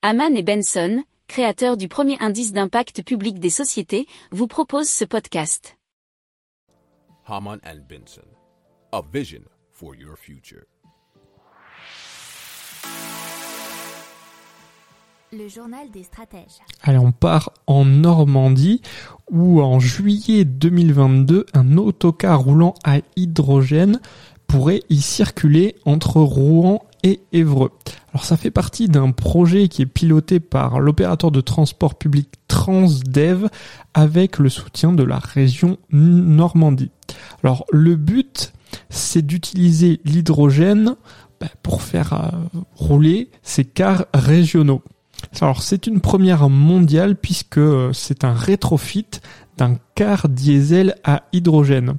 Haman et Benson, créateurs du premier indice d'impact public des sociétés, vous proposent ce podcast. Haman and Benson, a vision for your future. Le journal des stratèges. Allez, on part en Normandie où en juillet 2022, un autocar roulant à hydrogène pourrait y circuler entre Rouen et Évreux. Alors ça fait partie d'un projet qui est piloté par l'opérateur de transport public Transdev avec le soutien de la région Normandie. Alors le but, c'est d'utiliser l'hydrogène bah, pour faire euh, rouler ces cars régionaux. Alors c'est une première mondiale puisque euh, c'est un rétrofit d'un car diesel à hydrogène.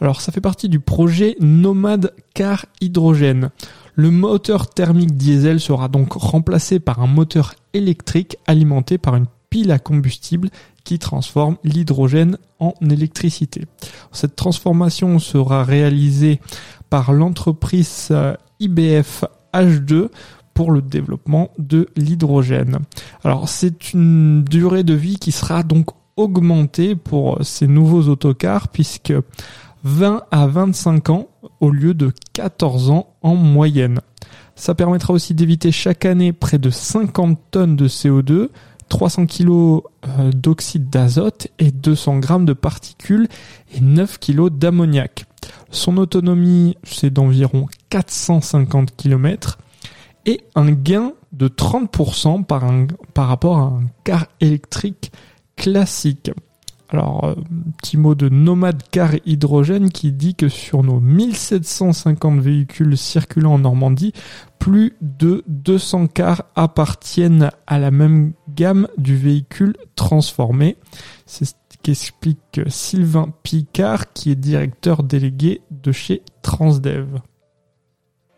Alors ça fait partie du projet Nomad Car Hydrogène. Le moteur thermique diesel sera donc remplacé par un moteur électrique alimenté par une pile à combustible qui transforme l'hydrogène en électricité. Cette transformation sera réalisée par l'entreprise euh, IBF H2 pour le développement de l'hydrogène. Alors c'est une durée de vie qui sera donc augmentée pour ces nouveaux autocars puisque 20 à 25 ans au lieu de 14 ans en moyenne. Ça permettra aussi d'éviter chaque année près de 50 tonnes de CO2, 300 kg d'oxyde d'azote et 200 grammes de particules et 9 kg d'ammoniac. Son autonomie, c'est d'environ 450 km et un gain de 30% par, un, par rapport à un car électrique classique. Alors, euh, petit mot de Nomade Car Hydrogène qui dit que sur nos 1750 véhicules circulant en Normandie, plus de 200 cars appartiennent à la même gamme du véhicule transformé. C'est ce qu'explique Sylvain Picard qui est directeur délégué de chez Transdev.